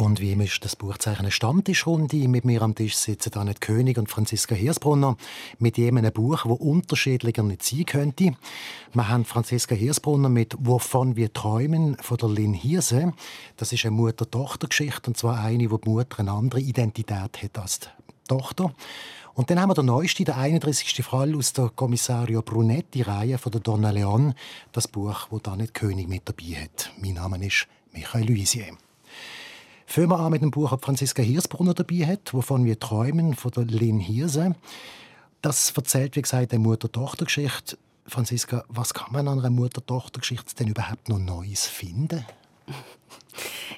und wie immer ist das Buchzeichen eine Stammtischrunde. Mit mir am Tisch sitzen Annette König und Franziska Hirsbrunner mit jenem Buch, wo unterschiedlicher nicht sein könnte. Wir haben Franziska Hirsbrunner mit «Wovon wir träumen» von der Lynn Hirse. Das ist eine Mutter-Tochter-Geschichte und zwar eine, wo die Mutter eine andere Identität hat als die Tochter. Und dann haben wir den neuesten, der 31. Fall aus der Kommissario Brunetti-Reihe von der Donna Leon, das Buch, wo Annette König mit dabei hat. Mein Name ist Michael Luisier. Fangen wir an mit dem Buch, das Franziska Hirsbrunner dabei hat, «Wovon wir träumen», von der Lynn Hirse. Das erzählt, wie gesagt, eine Mutter-Tochter-Geschichte. Franziska, was kann man an einer Mutter-Tochter-Geschichte denn überhaupt noch Neues finden?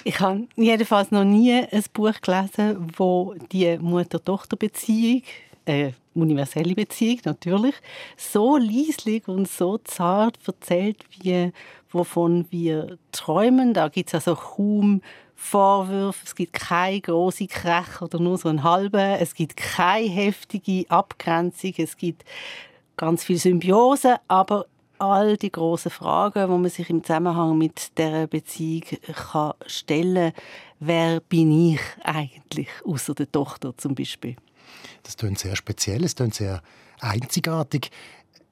Ich habe jedenfalls noch nie ein Buch gelesen, wo die Mutter-Tochter-Beziehung, äh, universelle Beziehung natürlich, so leislich und so zart erzählt, wie wovon wir träumen. Da gibt es also kaum Vorwürfe, es gibt keine große Krach oder nur so einen halben, es gibt keine heftige Abgrenzung, es gibt ganz viel Symbiose, aber all die großen Fragen, wo man sich im Zusammenhang mit der Beziehung kann stellen, wer bin ich eigentlich, außer der Tochter zum Beispiel? Das klingt sehr speziell, es klingt sehr einzigartig.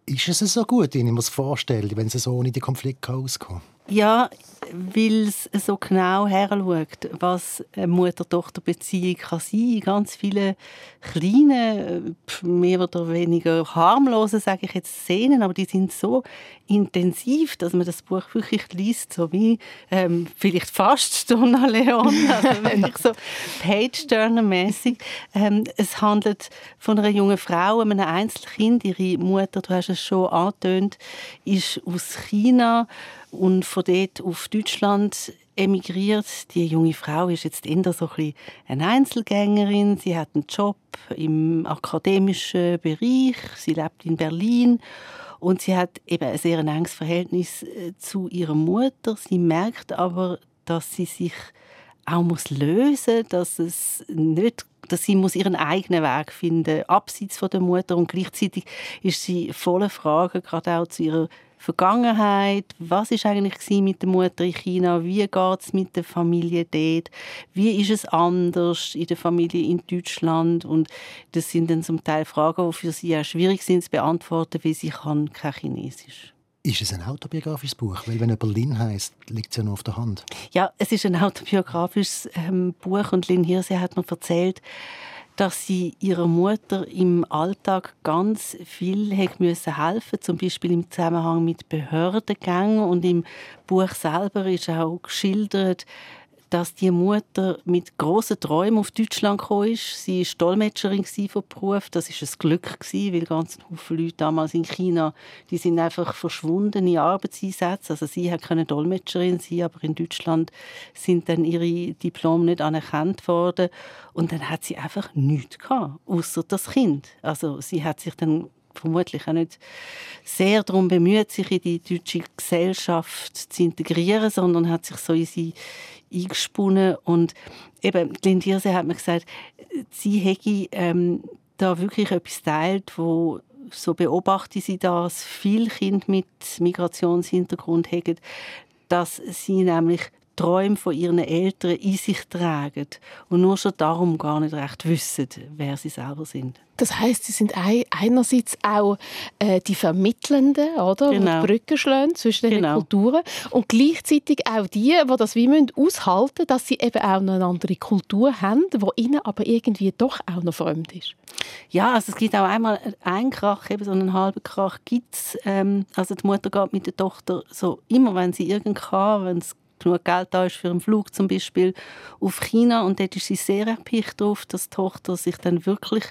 Ist es so gut, wie ich mir das vorstelle, wenn es so ohne den Konflikt auskommt? Ja, weil es so genau heranschaut, was eine Mutter-Tochter-Beziehung kann sein kann. Ganz viele kleine, mehr oder weniger harmlose, sage ich jetzt, Szenen, aber die sind so intensiv, dass man das Buch wirklich liest, so wie ähm, vielleicht fast Donna Leon, also wirklich so Page-Turner-mäßig. Ähm, es handelt von einer jungen Frau, einem Einzelkind. Ihre Mutter, du hast es schon angetönt, ist aus China und von dort auf Deutschland emigriert. Die junge Frau ist jetzt eher so ein eine Einzelgängerin. Sie hat einen Job im akademischen Bereich. Sie lebt in Berlin und sie hat eben ein sehr enges Verhältnis äh, zu ihrer Mutter. Sie merkt aber, dass sie sich auch muss lösen, dass es nicht dass sie muss ihren eigenen Weg finden, abseits von der Mutter und gleichzeitig ist sie voller Fragen, gerade auch zu ihrer Vergangenheit, was ist eigentlich mit der Mutter in China, wie geht es mit der Familie dort, wie ist es anders in der Familie in Deutschland und das sind dann zum Teil Fragen, die für sie auch schwierig sind zu beantworten, weil sie kann kein Chinesisch. Ist es ein autobiografisches Buch? Weil wenn er Berlin heißt, liegt es ja nur auf der Hand. Ja, es ist ein autobiografisches ähm, Buch und Lynn Hirse hat mir erzählt, dass sie ihrer Mutter im Alltag ganz viel helfen zum Beispiel im Zusammenhang mit Behördengängen und im Buch selber ist auch geschildert, dass die Mutter mit großen Träumen auf Deutschland gekommen ist. Sie war Dolmetscherin von Beruf. Das ist ein Glück weil ganz viele Leute damals in China, die sind einfach verschwunden in Arbeitseinsätzen. Also sie konnte Dolmetscherin sein, aber in Deutschland sind dann ihre Diplome nicht anerkannt worden. Und dann hat sie einfach nichts gehabt, außer das Kind. Also sie hat sich dann vermutlich auch nicht sehr darum bemüht, sich in die deutsche Gesellschaft zu integrieren, sondern hat sich so in sie eingesponnen. Und eben, Lindierse hat mir gesagt, sie hätte ähm, da wirklich etwas teilt, wo so beobachte sie das, viele Kinder mit Migrationshintergrund haben, dass sie nämlich Träume von ihren Eltern in sich tragen und nur schon darum gar nicht recht wissen, wer sie selber sind. Das heißt, sie sind einerseits auch äh, die Vermittelnden, oder, genau. die Brücken schlagen zwischen den genau. Kulturen und gleichzeitig auch die, die das wie müssen aushalten, dass sie eben auch noch eine andere Kultur haben, die ihnen aber irgendwie doch auch noch fremd ist. Ja, also es gibt auch einmal einen Krach, eben so einen halben Krach gibt's. Ähm, also die Mutter geht mit der Tochter so immer, wenn sie irgend kann, wenn es genug Geld da ist für einen Flug zum Beispiel auf China und dort ist sie sehr erpicht darauf, dass die Tochter sich dann wirklich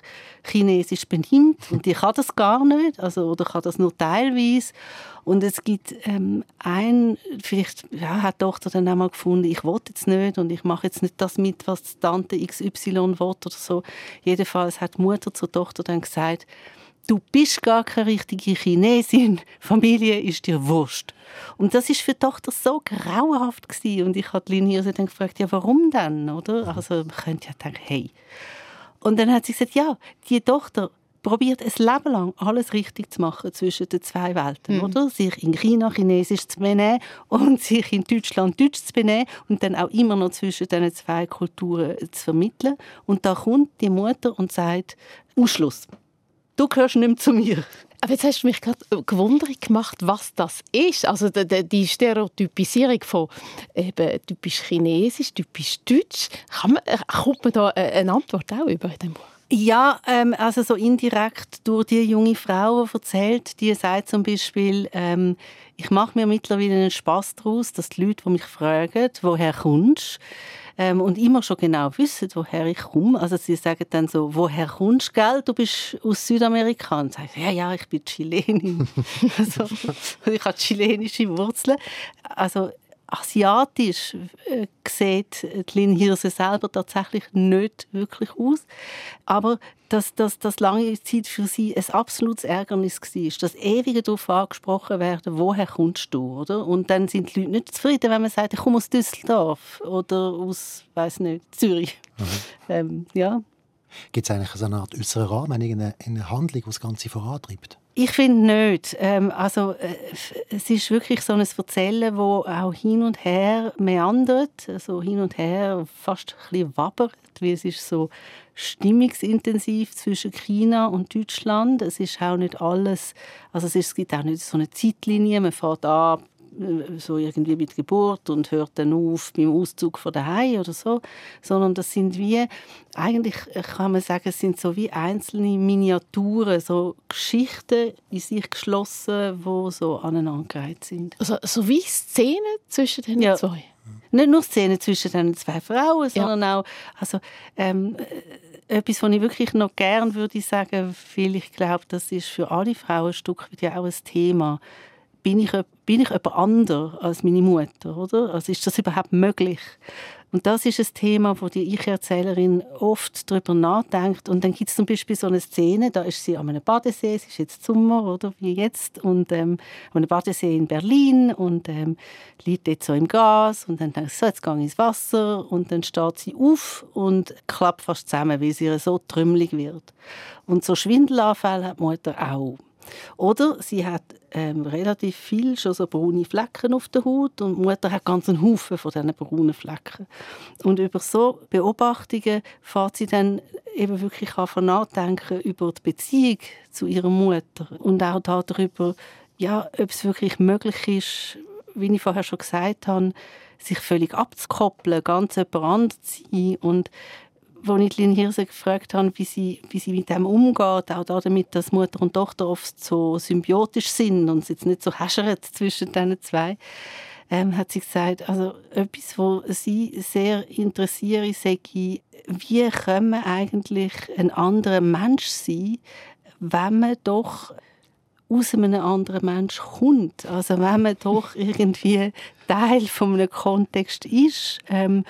chinesisch benimmt und die kann das gar nicht, also oder kann das nur teilweise und es gibt ähm, ein, vielleicht ja, hat die Tochter dann einmal gefunden, ich will jetzt nicht und ich mache jetzt nicht das mit, was Tante XY will oder so. Jedenfalls hat die Mutter zur Tochter dann gesagt, du bist gar keine richtige Chinesin, Familie ist dir wurscht. Und das ist für die Tochter so grauenhaft gewesen. Und ich habe Lin Hirse dann gefragt, ja, warum denn, oder? Also man könnte ja denken, hey. Und dann hat sie gesagt, ja, die Tochter probiert ein Leben lang alles richtig zu machen zwischen den zwei Welten, mhm. oder? Sich in China Chinesisch zu benehmen und sich in Deutschland Deutsch zu benehmen und dann auch immer noch zwischen diesen zwei Kulturen zu vermitteln. Und da kommt die Mutter und sagt, Ausschluss. Du gehörst nicht mehr zu mir. Aber jetzt hast du mich gerade gewundert gemacht, was das ist. Also die, Stereotypisierung von eben typisch Chinesisch, typisch Deutsch. Kann man, kommt man da eine Antwort auch über in dem Buch? Ja, ähm, also so indirekt durch die junge Frau, die erzählt, die sagt zum Beispiel, ähm, ich mache mir mittlerweile einen Spaß daraus, dass die Leute, die mich fragen, woher kommst, ähm, und immer schon genau wissen, woher ich komme. Also sie sagen dann so, woher kommst du, gell? Du bist aus Südamerika. Und sagen, ja, ja, ich bin Chilenin. also, ich habe chilenische Wurzeln. Also asiatisch äh, sieht Lin Hirse selber tatsächlich nicht wirklich aus. Aber dass das lange Zeit für sie ein absolutes Ärgernis war, dass ewig darauf angesprochen werden, woher kommst du, oder? Und dann sind die Leute nicht zufrieden, wenn man sagt, ich komme aus Düsseldorf oder aus, weiß nicht, Zürich. Mhm. Ähm, ja. Gibt es eigentlich so eine Art äußeren Rahmen, eine, eine Handlung, die das Ganze vorantreibt? Ich finde nicht. Ähm, also, äh, es ist wirklich so ein Erzählen, wo auch hin und her meandert, also hin und her fast ein bisschen wabbert, weil es ist so stimmungsintensiv zwischen China und Deutschland. Es ist auch nicht alles, also es gibt auch nicht so eine Zeitlinie, man fährt an so irgendwie mit Geburt und hört dann auf beim Auszug von daheim oder so, sondern das sind wie eigentlich kann man sagen, es sind so wie einzelne Miniaturen, so Geschichten in sich geschlossen, wo so aneinandergereiht sind. Also so wie Szenen zwischen den ja. zwei. Nicht nur Szenen zwischen den zwei Frauen, sondern ja. auch also ähm, etwas, was ich wirklich noch gern würde sagen, weil ich glaube, das ist für alle Frauen ein Stück weit ja auch ein Thema bin ich, bin ich jemand anderes als meine Mutter, oder? Also ist das überhaupt möglich? Und das ist ein Thema, wo die Ich-Erzählerin oft darüber nachdenkt. Und dann gibt es zum Beispiel so eine Szene, da ist sie an einem Badesee, es ist jetzt Sommer, oder wie jetzt, und ähm, an einem Badesee in Berlin und ähm, liegt dort so im Gas und dann denkt sie, so, jetzt gehe ich ins Wasser und dann steht sie auf und klappt fast zusammen, weil sie so trümmelig wird. Und so Schwindelanfälle hat die Mutter auch. Oder sie hat ähm, relativ viel schon so braune Flecken auf der Haut und die Mutter hat ganz einen Haufen von diesen braunen Flecken. Und über so Beobachtungen fährt sie dann eben wirklich an nachdenken über die Beziehung zu ihrer Mutter und auch darüber, ja, ob es wirklich möglich ist, wie ich vorher schon gesagt habe, sich völlig abzukoppeln, ganz jemand zu sein und als ich Lynn Hirse gefragt habe, wie sie, wie sie mit dem umgeht, auch damit, dass Mutter und Tochter oft so symbiotisch sind und es jetzt nicht so häschert zwischen diesen zwei, ähm, hat sie gesagt, also etwas, was sie sehr interessiert, sei, wie kann man eigentlich ein anderer Mensch sein, wenn man doch aus einem anderen Mensch kommt. Also wenn man doch irgendwie Teil von einem Kontext ist. Ähm,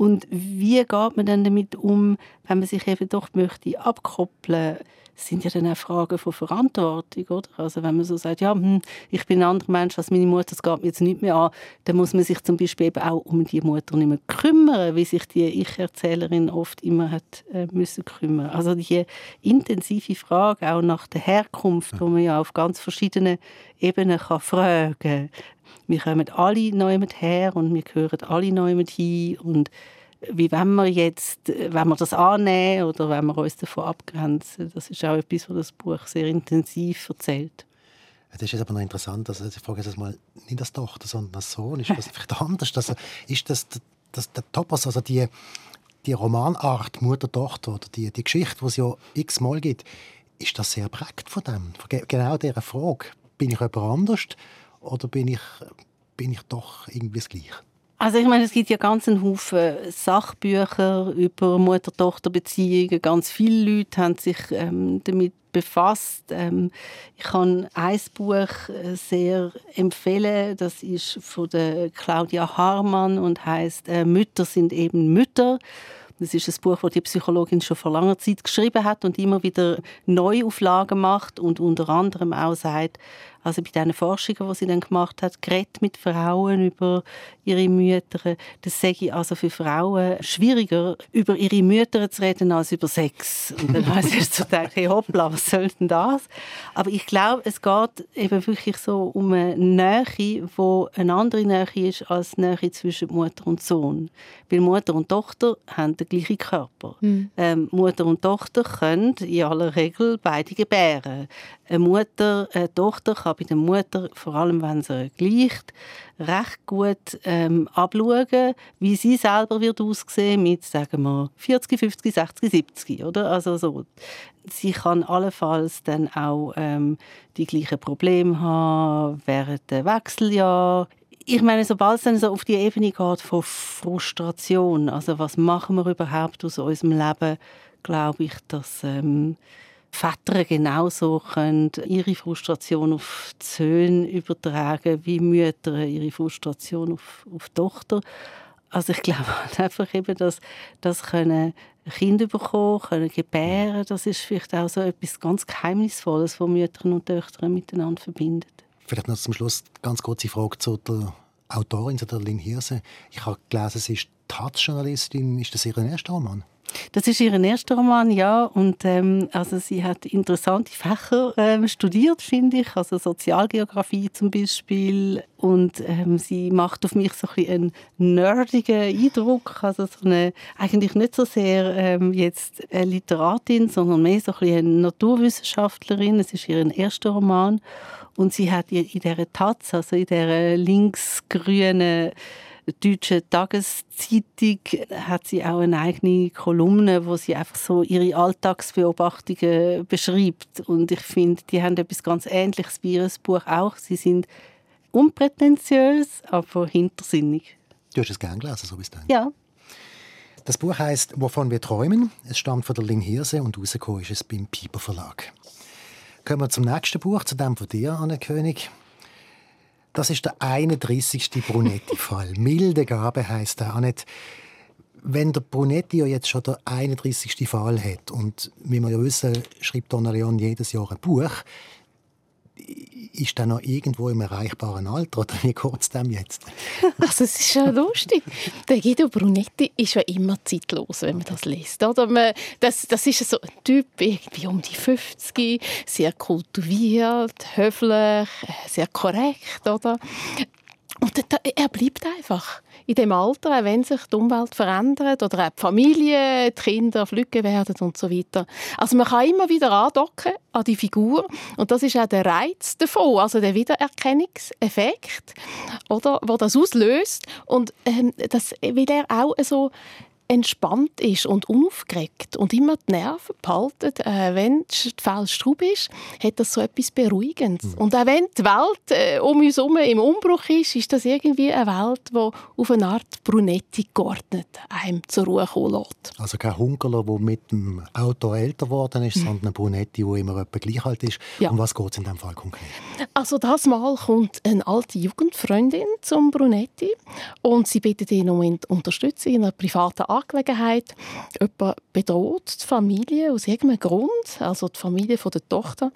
und wie geht man dann damit um, wenn man sich eben doch möchte abkoppeln das sind ja dann auch Fragen von Verantwortung, oder? Also wenn man so sagt, ja, hm, ich bin ein anderer Mensch als meine Mutter, das geht mir jetzt nicht mehr an, dann muss man sich zum Beispiel eben auch um die Mutter nicht mehr kümmern, wie sich die Ich-Erzählerin oft immer hat äh, müssen kümmern. Also die intensive Frage auch nach der Herkunft, wo man ja auf ganz verschiedenen Ebenen kann fragen wir kommen alle neu mit her und wir gehören alle neu mit hin und wie wenn wir jetzt, wenn wir das annehmen oder wenn wir uns davon abgrenzen. Das ist auch etwas, was das Buch sehr intensiv erzählt. Das ist jetzt aber noch interessant, also ich frage jetzt mal, nicht als Tochter, sondern als Sohn, ist das vielleicht anders? Also, ist das, das der Topos, also die, die Romanart Mutter-Tochter oder die, die Geschichte, die es ja x-mal gibt, ist das sehr prägt von dem, von genau dieser Frage. Bin ich jemand anders oder bin ich, bin ich doch irgendwie das Gleiche? Also ich meine, es gibt ja ganz einen Haufen Sachbücher über Mutter-Tochter-Beziehungen. Ganz viele Leute haben sich ähm, damit befasst. Ähm, ich kann ein Buch äh, sehr empfehlen. Das ist von der Claudia Harmann und heißt äh, Mütter sind eben Mütter. Das ist ein Buch, das die Psychologin schon vor langer Zeit geschrieben hat und immer wieder Neuauflagen macht und unter anderem auch sagt, also bei diesen Forschungen, die sie dann gemacht hat, geredet mit Frauen über ihre Mütter. Das sage ich also für Frauen schwieriger, über ihre Mütter zu reden, als über Sex. Und dann habe ich so gedacht, hey hoppla, was soll denn das? Aber ich glaube, es geht eben wirklich so um eine Nähe, die eine andere Nähe ist als die Nähe zwischen Mutter und Sohn. Weil Mutter und Tochter haben den gleichen Körper. Mhm. Ähm, Mutter und Tochter können in aller Regel beide gebären. Eine Mutter, eine Tochter kann bei der Mutter, vor allem wenn sie gleicht, recht gut ähm, abschauen, wie sie selber wird aussehen mit, sagen wir, 40, 50, 60, 70, oder? Also so. Sie kann allenfalls dann auch ähm, die gleichen Probleme haben während der Wechseljahr. Ich meine, sobald es dann so auf die Ebene geht von Frustration, also was machen wir überhaupt aus unserem Leben, glaube ich, dass ähm, Väter genauso können ihre Frustration auf die Söhne übertragen, wie Mütter ihre Frustration auf, auf die Tochter. Also ich glaube einfach eben, dass das können Kinder bekommen, können gebären, das ist vielleicht auch so etwas ganz Geheimnisvolles, was Mütter und Töchter miteinander verbindet. Vielleicht noch zum Schluss ganz kurze Frage zu der Autorin, zu der Lynn Hirse. Ich habe gelesen, sie ist Taz-Journalistin. Ist das ihr erster Roman? Das ist ihr erster Roman, ja. Und ähm, also sie hat interessante Fächer ähm, studiert, finde ich, also Sozialgeografie zum Beispiel. Und ähm, sie macht auf mich so ein einen nerdigen Eindruck, also so eine, eigentlich nicht so sehr ähm, jetzt eine Literatin, sondern mehr so ein eine Naturwissenschaftlerin. Es ist ihr erster Roman und sie hat in dieser Taz, also in dieser linksgrünen deutschen Tageszeitung hat sie auch eine eigene Kolumne, wo sie einfach so ihre Alltagsbeobachtungen beschreibt. Und ich finde, die haben etwas ganz Ähnliches wie ihr Buch auch. Sie sind unprätentiös, aber hintersinnig. Du hast es gern gelesen, so bis dann. Ja. Das Buch heißt «Wovon wir träumen». Es stammt von der Lynn Hirse und rausgekommen ist es beim Piper Verlag. Kommen wir zum nächsten Buch, zu dem von dir, Anne König. Das ist der 31. Brunetti-Fall. Milde Gabe heisst er auch nicht. Wenn der Brunetti ja jetzt schon der 31. Fall hat und wie wir ja wissen, schreibt Donna Leon jedes Jahr ein Buch, ist er noch irgendwo im erreichbaren Alter oder wie es dem jetzt? Also es ist ja lustig. Der Guido Brunetti ist ja immer zeitlos, wenn man das liest. Oder man, das, das ist so ein Typ, irgendwie um die 50, sehr kultiviert, höflich, sehr korrekt. Oder? Und er bleibt einfach. In dem Alter, wenn sich die Umwelt verändert oder auch die Familie, die Kinder flügge werden und so weiter. Also man kann immer wieder andocken an die Figur. Und das ist auch der Reiz davon, also der Wiedererkennungseffekt, oder, wo das auslöst. Und ähm, das will er auch so entspannt ist und unaufgeregt und immer die Nerven behalten, äh, wenn die Fell straub ist, hat das so etwas Beruhigendes. Mhm. Und auch wenn die Welt äh, um uns herum im Umbruch ist, ist das irgendwie eine Welt, die auf eine Art Brunetti geordnet einem zur Ruhe kommen lässt. Also kein Hunkerler, der mit dem Auto älter geworden ist, mhm. sondern ein Brunetti, der immer etwa gleich alt ist. Ja. Um was geht es in diesem Fall konkret? Also das Mal kommt eine alte Jugendfreundin zum Brunetti und sie bittet ihn um Unterstützung in einer privaten Arbeit Angelegenheit. Jemand bedroht die Familie aus irgendeinem Grund, also die Familie von der Tochter.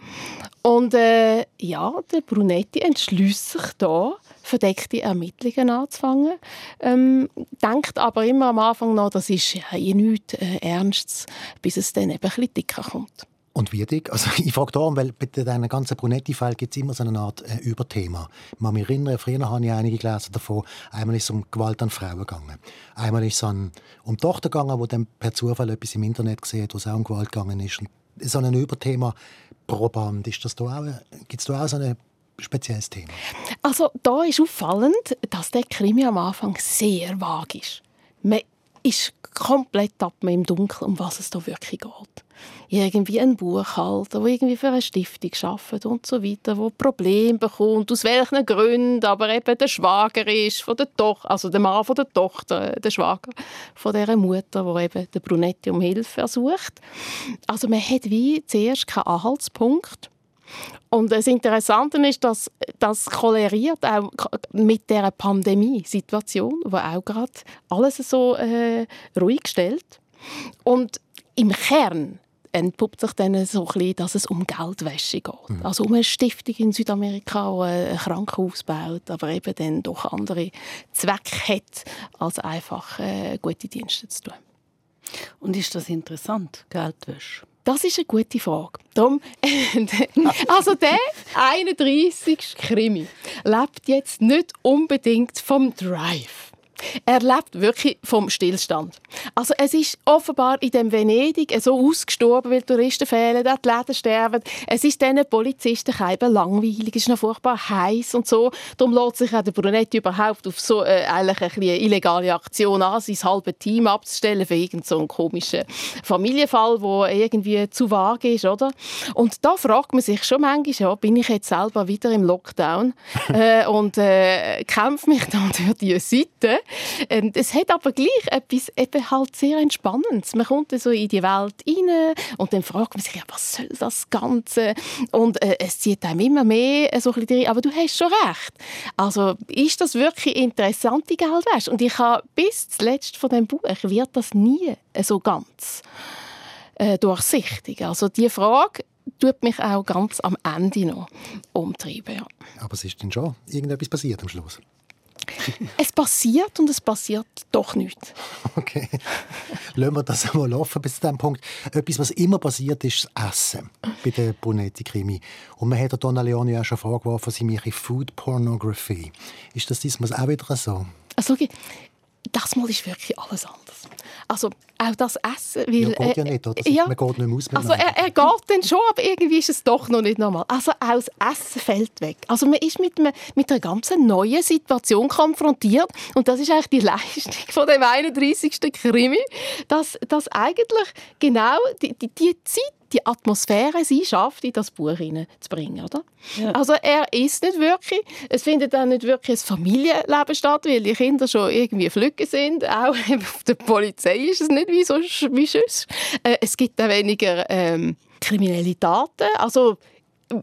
Und äh, ja, der Brunetti entschließt sich da, verdeckte Ermittlungen anzufangen. Ähm, denkt aber immer am Anfang noch, das ist ja nichts äh, Ernstes, bis es dann eben ein bisschen dicker kommt. Und wie dick? Also ich frage darum, weil bei diesen ganzen Brunetti-Fällen gibt es immer so eine Art äh, Überthema. Ich kann mich erinnern, früher habe ich einige gelesen davon. Einmal ist es um Gewalt an Frauen gegangen. Einmal ist es um die Tochter gegangen, die dann per Zufall etwas im Internet gesehen hat, wo es auch um Gewalt gegangen ist. Und so ein Überthema pro Band, ist das da auch, gibt es da auch so ein spezielles Thema? Also da ist auffallend, dass der Krimi am Anfang sehr vage ist. Man ist komplett ab im Dunkeln, um was es da wirklich geht. Irgendwie ein Buchhalter, der irgendwie für eine Stiftung arbeitet und so weiter, der Probleme bekommt, aus welchen Gründen, aber eben der Schwager ist von der Tochter, also der Mann von der Tochter, der Schwager von dieser Mutter, der eben der Brunetti um Hilfe ersucht. Also man hat wie zuerst keinen Anhaltspunkt und das Interessante ist, dass das koleriert auch mit der Pandemie-Situation, wo auch gerade alles so äh, ruhig stellt. Und im Kern entpuppt sich dann so ein bisschen, dass es um Geldwäsche geht. Mhm. Also um eine Stiftung in Südamerika, die ein Krankenhaus baut, aber eben dann doch andere Zwecke hat, als einfach äh, gute Dienste zu tun. Und ist das interessant, Geldwäsche? Das ist eine gute Frage. Darum, also der 31. Krimi lebt jetzt nicht unbedingt vom Drive. Er lebt wirklich vom Stillstand. Also es ist offenbar in dem Venedig so ausgestorben, weil Touristen fehlen, die Läden sterben. Es ist diesen Polizisten eben langweilig, es ist noch furchtbar heiß und so. Darum lässt sich auch der Brunetti überhaupt auf so äh, eigentlich eine illegale Aktion an, sein halbes Team abzustellen für irgendeinen so komischen Familienfall, der irgendwie zu vage ist, oder? Und da fragt man sich schon manchmal, ja, bin ich jetzt selber wieder im Lockdown äh, und äh, kämpfe mich dann durch diese Seite es hat aber gleich etwas eben halt sehr Entspannendes. Man kommt so in die Welt rein und dann fragt man sich, ja, was soll das Ganze? Und äh, es zieht einem immer mehr so ein bisschen rein. Aber du hast schon recht. Also ist das wirklich interessante Geldwäsche? Und ich habe bis zuletzt von dem Buch wird das nie so ganz äh, durchsichtig. Also die Frage tut mich auch ganz am Ende noch umtreiben. Ja. Aber es ist dann schon irgendetwas passiert am Schluss? es passiert und es passiert doch nichts. Okay. Lassen wir das einmal laufen bis zu diesem Punkt. Etwas, was immer passiert, ist das Essen bei der Brunetti-Krimi. Und man hat Donna Leone auch schon vorgeworfen, sie mache Food Pornography. Ist das diesmal auch wieder so? Also, okay das Mal ist wirklich alles anders. Also auch das Essen. Weil, ja, geht ja nicht, oder? Ja, man geht nicht mehr aus Also er, er, geht dann schon, aber irgendwie ist es doch noch nicht normal. Also auch das Essen fällt weg. Also man ist mit, einem, mit einer ganz neuen Situation konfrontiert und das ist eigentlich die Leistung von dem 31. Krimi, dass, dass eigentlich genau die, die, die Zeit die Atmosphäre sie schafft, in das Buch hineinzubringen. Oder? Ja. Also er ist nicht wirklich, es findet dann nicht wirklich ein Familienleben statt, weil die Kinder schon irgendwie Flügge sind. Auch auf der Polizei ist es nicht wie, so, wie sonst. Äh, es gibt auch weniger ähm, kriminelle Taten. Also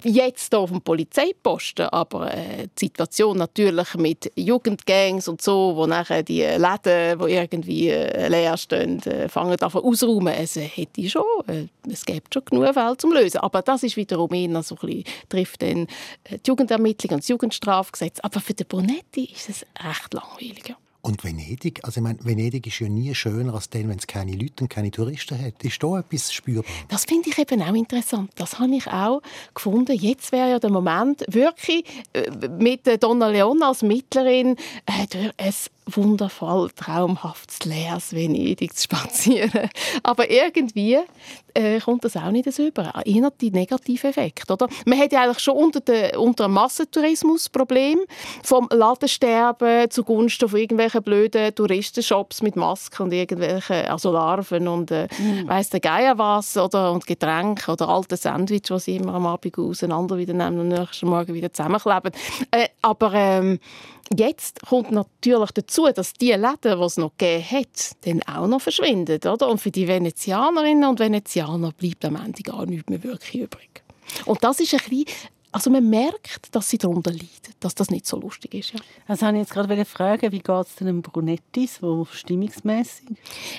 jetzt auf dem Polizeiposten, aber äh, die Situation natürlich mit Jugendgangs und so, wo nachher die Läden, die irgendwie äh, leer stehen, äh, fangen an auszuräumen. Es äh, hätte schon, äh, es gibt schon genug Fälle zum Lösen. Aber das ist wiederum eher so ein bisschen, trifft dann äh, die Jugendermittlung und das Jugendstrafgesetz. Aber für den Bonetti ist es recht langweilig. Und Venedig, also ich meine, Venedig ist ja nie schöner als dann, wenn es keine Leute und keine Touristen hat. Ist da etwas spürbar? Das finde ich eben auch interessant. Das habe ich auch gefunden. Jetzt wäre ja der Moment, wirklich äh, mit Donna Leon als Mittlerin äh, ein wundervoll, traumhaftes, leeres Venedig zu spazieren. Aber irgendwie äh, kommt das auch nicht so über. Eher die negative Effekt, oder? Man hat ja eigentlich schon unter, dem unter dem Massentourismus-Problem vom Ladensterben zugunsten von irgendwelchen blöden Touristenshops mit Masken und irgendwelchen, also Larven und äh, mm. weiss der Geier was oder und Getränke oder alte Sandwich, die sie immer am Abend auseinander wieder nehmen und am nächsten Morgen wieder zusammenkleben. Äh, aber ähm, Jetzt kommt natürlich dazu, dass die Läden, die es noch gegeben hat, dann auch noch verschwinden. Oder? Und für die Venezianerinnen und Venezianer bleibt am Ende gar nichts mehr wirklich übrig. Und das ist ein bisschen also man merkt, dass sie darunter leiden, dass das nicht so lustig ist. Ja. Also habe ich jetzt gerade fragen, wie geht es dem Brunetti, so stimmungsmäßig?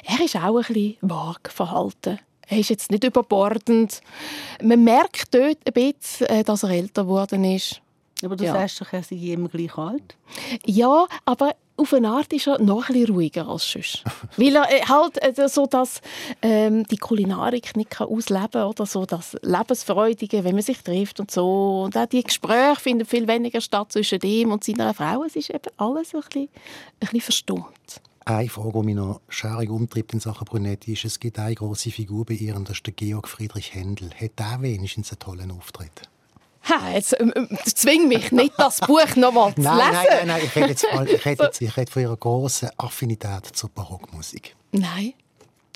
Er ist auch ein bisschen vage verhalten. Er ist jetzt nicht überbordend. Man merkt dort ein bisschen, äh, dass er älter geworden ist. Aber du ja. sagst doch, er sei immer gleich alt. Ja, aber auf eine Art ist er noch ein bisschen ruhiger als sonst. Weil er äh, halt äh, so dass, ähm, die Kulinarik nicht kann ausleben kann, oder so das Lebensfreudige, wenn man sich trifft und so. Und auch die Gespräche finden viel weniger statt zwischen ihm und seiner Frau. Es ist eben alles ein bisschen, ein bisschen verstummt. Eine Frage, die mich noch schaurig umtreibt in Sachen Brunetti, ist, es gibt eine große Figur bei ihr, und das ist der Georg Friedrich Händel. Hat er wenigstens einen tollen Auftritt? Ha, jetzt ähm, ähm, zwing mich nicht, das Buch noch mal zu nein, lesen. Nein, nein, nein, ich rede, jetzt, ich rede, jetzt, ich rede von ihrer grossen Affinität zur Barockmusik. Nein,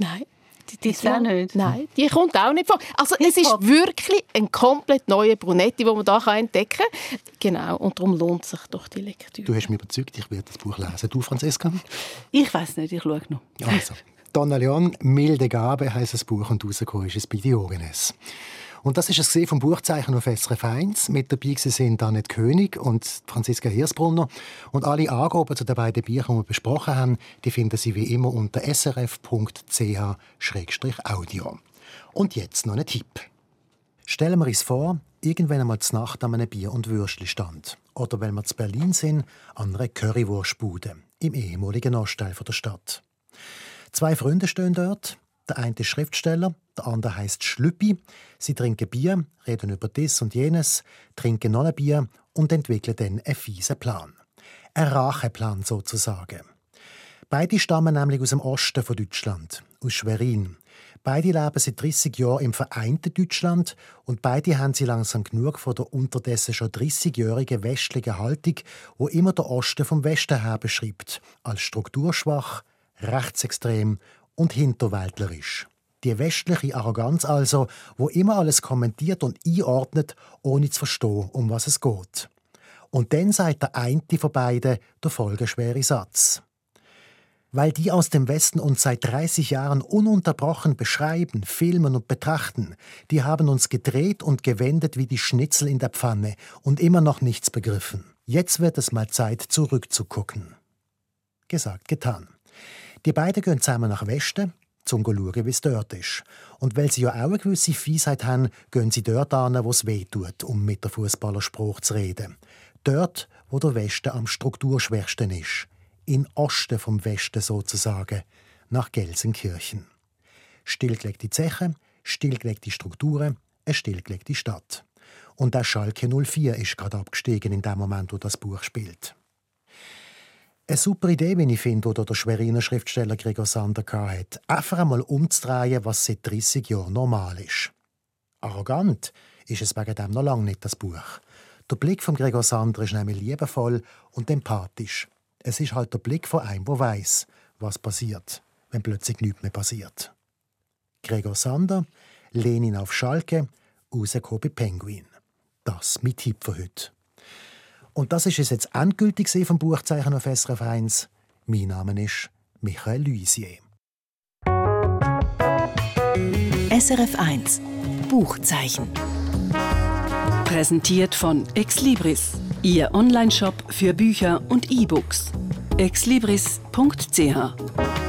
nein. Die, die ist auch nicht. Nein, die kommt auch nicht vor. Also es ist wirklich ein komplett neuer Brunetti, den man da entdecken kann. Genau, und darum lohnt sich doch die Lektüre. Du hast mich überzeugt, ich werde das Buch lesen. Du, Franziska? Ich weiß nicht, ich schaue noch. Also, Donna Leon, «Milde Gabe» heisst das Buch und rausgekommen ist es bei Diogenes. Und das ist es vom Buchzeichen auf SRF 1. Mit dabei sind Annette König und Franziska Hirsbrunner. Und alle Angaben zu den beiden Büchern, die wir besprochen haben, die finden Sie wie immer unter srf.ch-audio. Und jetzt noch ein Tipp. Stellen wir uns vor, irgendwann einmal zur Nacht an einem Bier- und Würstli-Stand. Oder wenn wir zu Berlin sind, an einer Currywurstbude im ehemaligen Ostteil der Stadt. Zwei Freunde stehen dort. Der eine ist Schriftsteller, der andere heißt Schlüppi. Sie trinken Bier, reden über dies und jenes, trinken noch ein Bier und entwickeln dann einen fiesen Plan. Ein Racheplan sozusagen. Beide stammen nämlich aus dem Osten von Deutschland, aus Schwerin. Beide leben seit 30 Jahren im vereinten Deutschland und beide haben sie langsam genug von der unterdessen schon 30-jährigen westlichen Haltung, wo immer der Osten vom Westen her beschreibt, als strukturschwach, rechtsextrem und hinterwäldlerisch. Die westliche Arroganz also, wo immer alles kommentiert und einordnet, ohne zu verstehen, um was es geht. Und dann sagt der eine von beiden der folgeschwere Satz weil die aus dem Westen uns seit 30 Jahren ununterbrochen beschreiben, filmen und betrachten, die haben uns gedreht und gewendet wie die Schnitzel in der Pfanne und immer noch nichts begriffen. Jetzt wird es mal Zeit, zurückzugucken. Gesagt, getan. Die beiden gehen zusammen nach Westen, zum schauen, wie es dort ist. Und weil sie ja auch eine gewisse Fiesheit haben, gehen sie dort an, wo es weh tut, um mit der Fußballerspruch zu reden. Dort, wo der Westen am strukturschwächsten ist in Osten vom Westen sozusagen, nach Gelsenkirchen. Stillgelegte Zeche, stillgelegte Strukturen, eine stillgelegte Stadt. Und der Schalke 04 ist gerade abgestiegen in dem Moment, wo das Buch spielt. Eine super Idee, wie ich finde, oder der Schweriner Schriftsteller Gregor Sander hat. Einfach einmal umzudrehen, was seit 30 Jahren normal ist. Arrogant ist es wegen dem noch lange nicht, das Buch. Der Blick von Gregor Sander ist nämlich liebevoll und empathisch. Es ist halt der Blick von einem, der weiß, was passiert, wenn plötzlich nichts mehr passiert. Gregor Sander, Lenin auf Schalke, rausgekommen bei Penguin. Das mit Tipp für heute. Und das ist es jetzt endgültig vom Buchzeichen auf SRF 1. Mein Name ist Michael Luisier. SRF 1 Buchzeichen. Präsentiert von Exlibris Ihr Onlineshop für Bücher und E-Books. exlibris.ch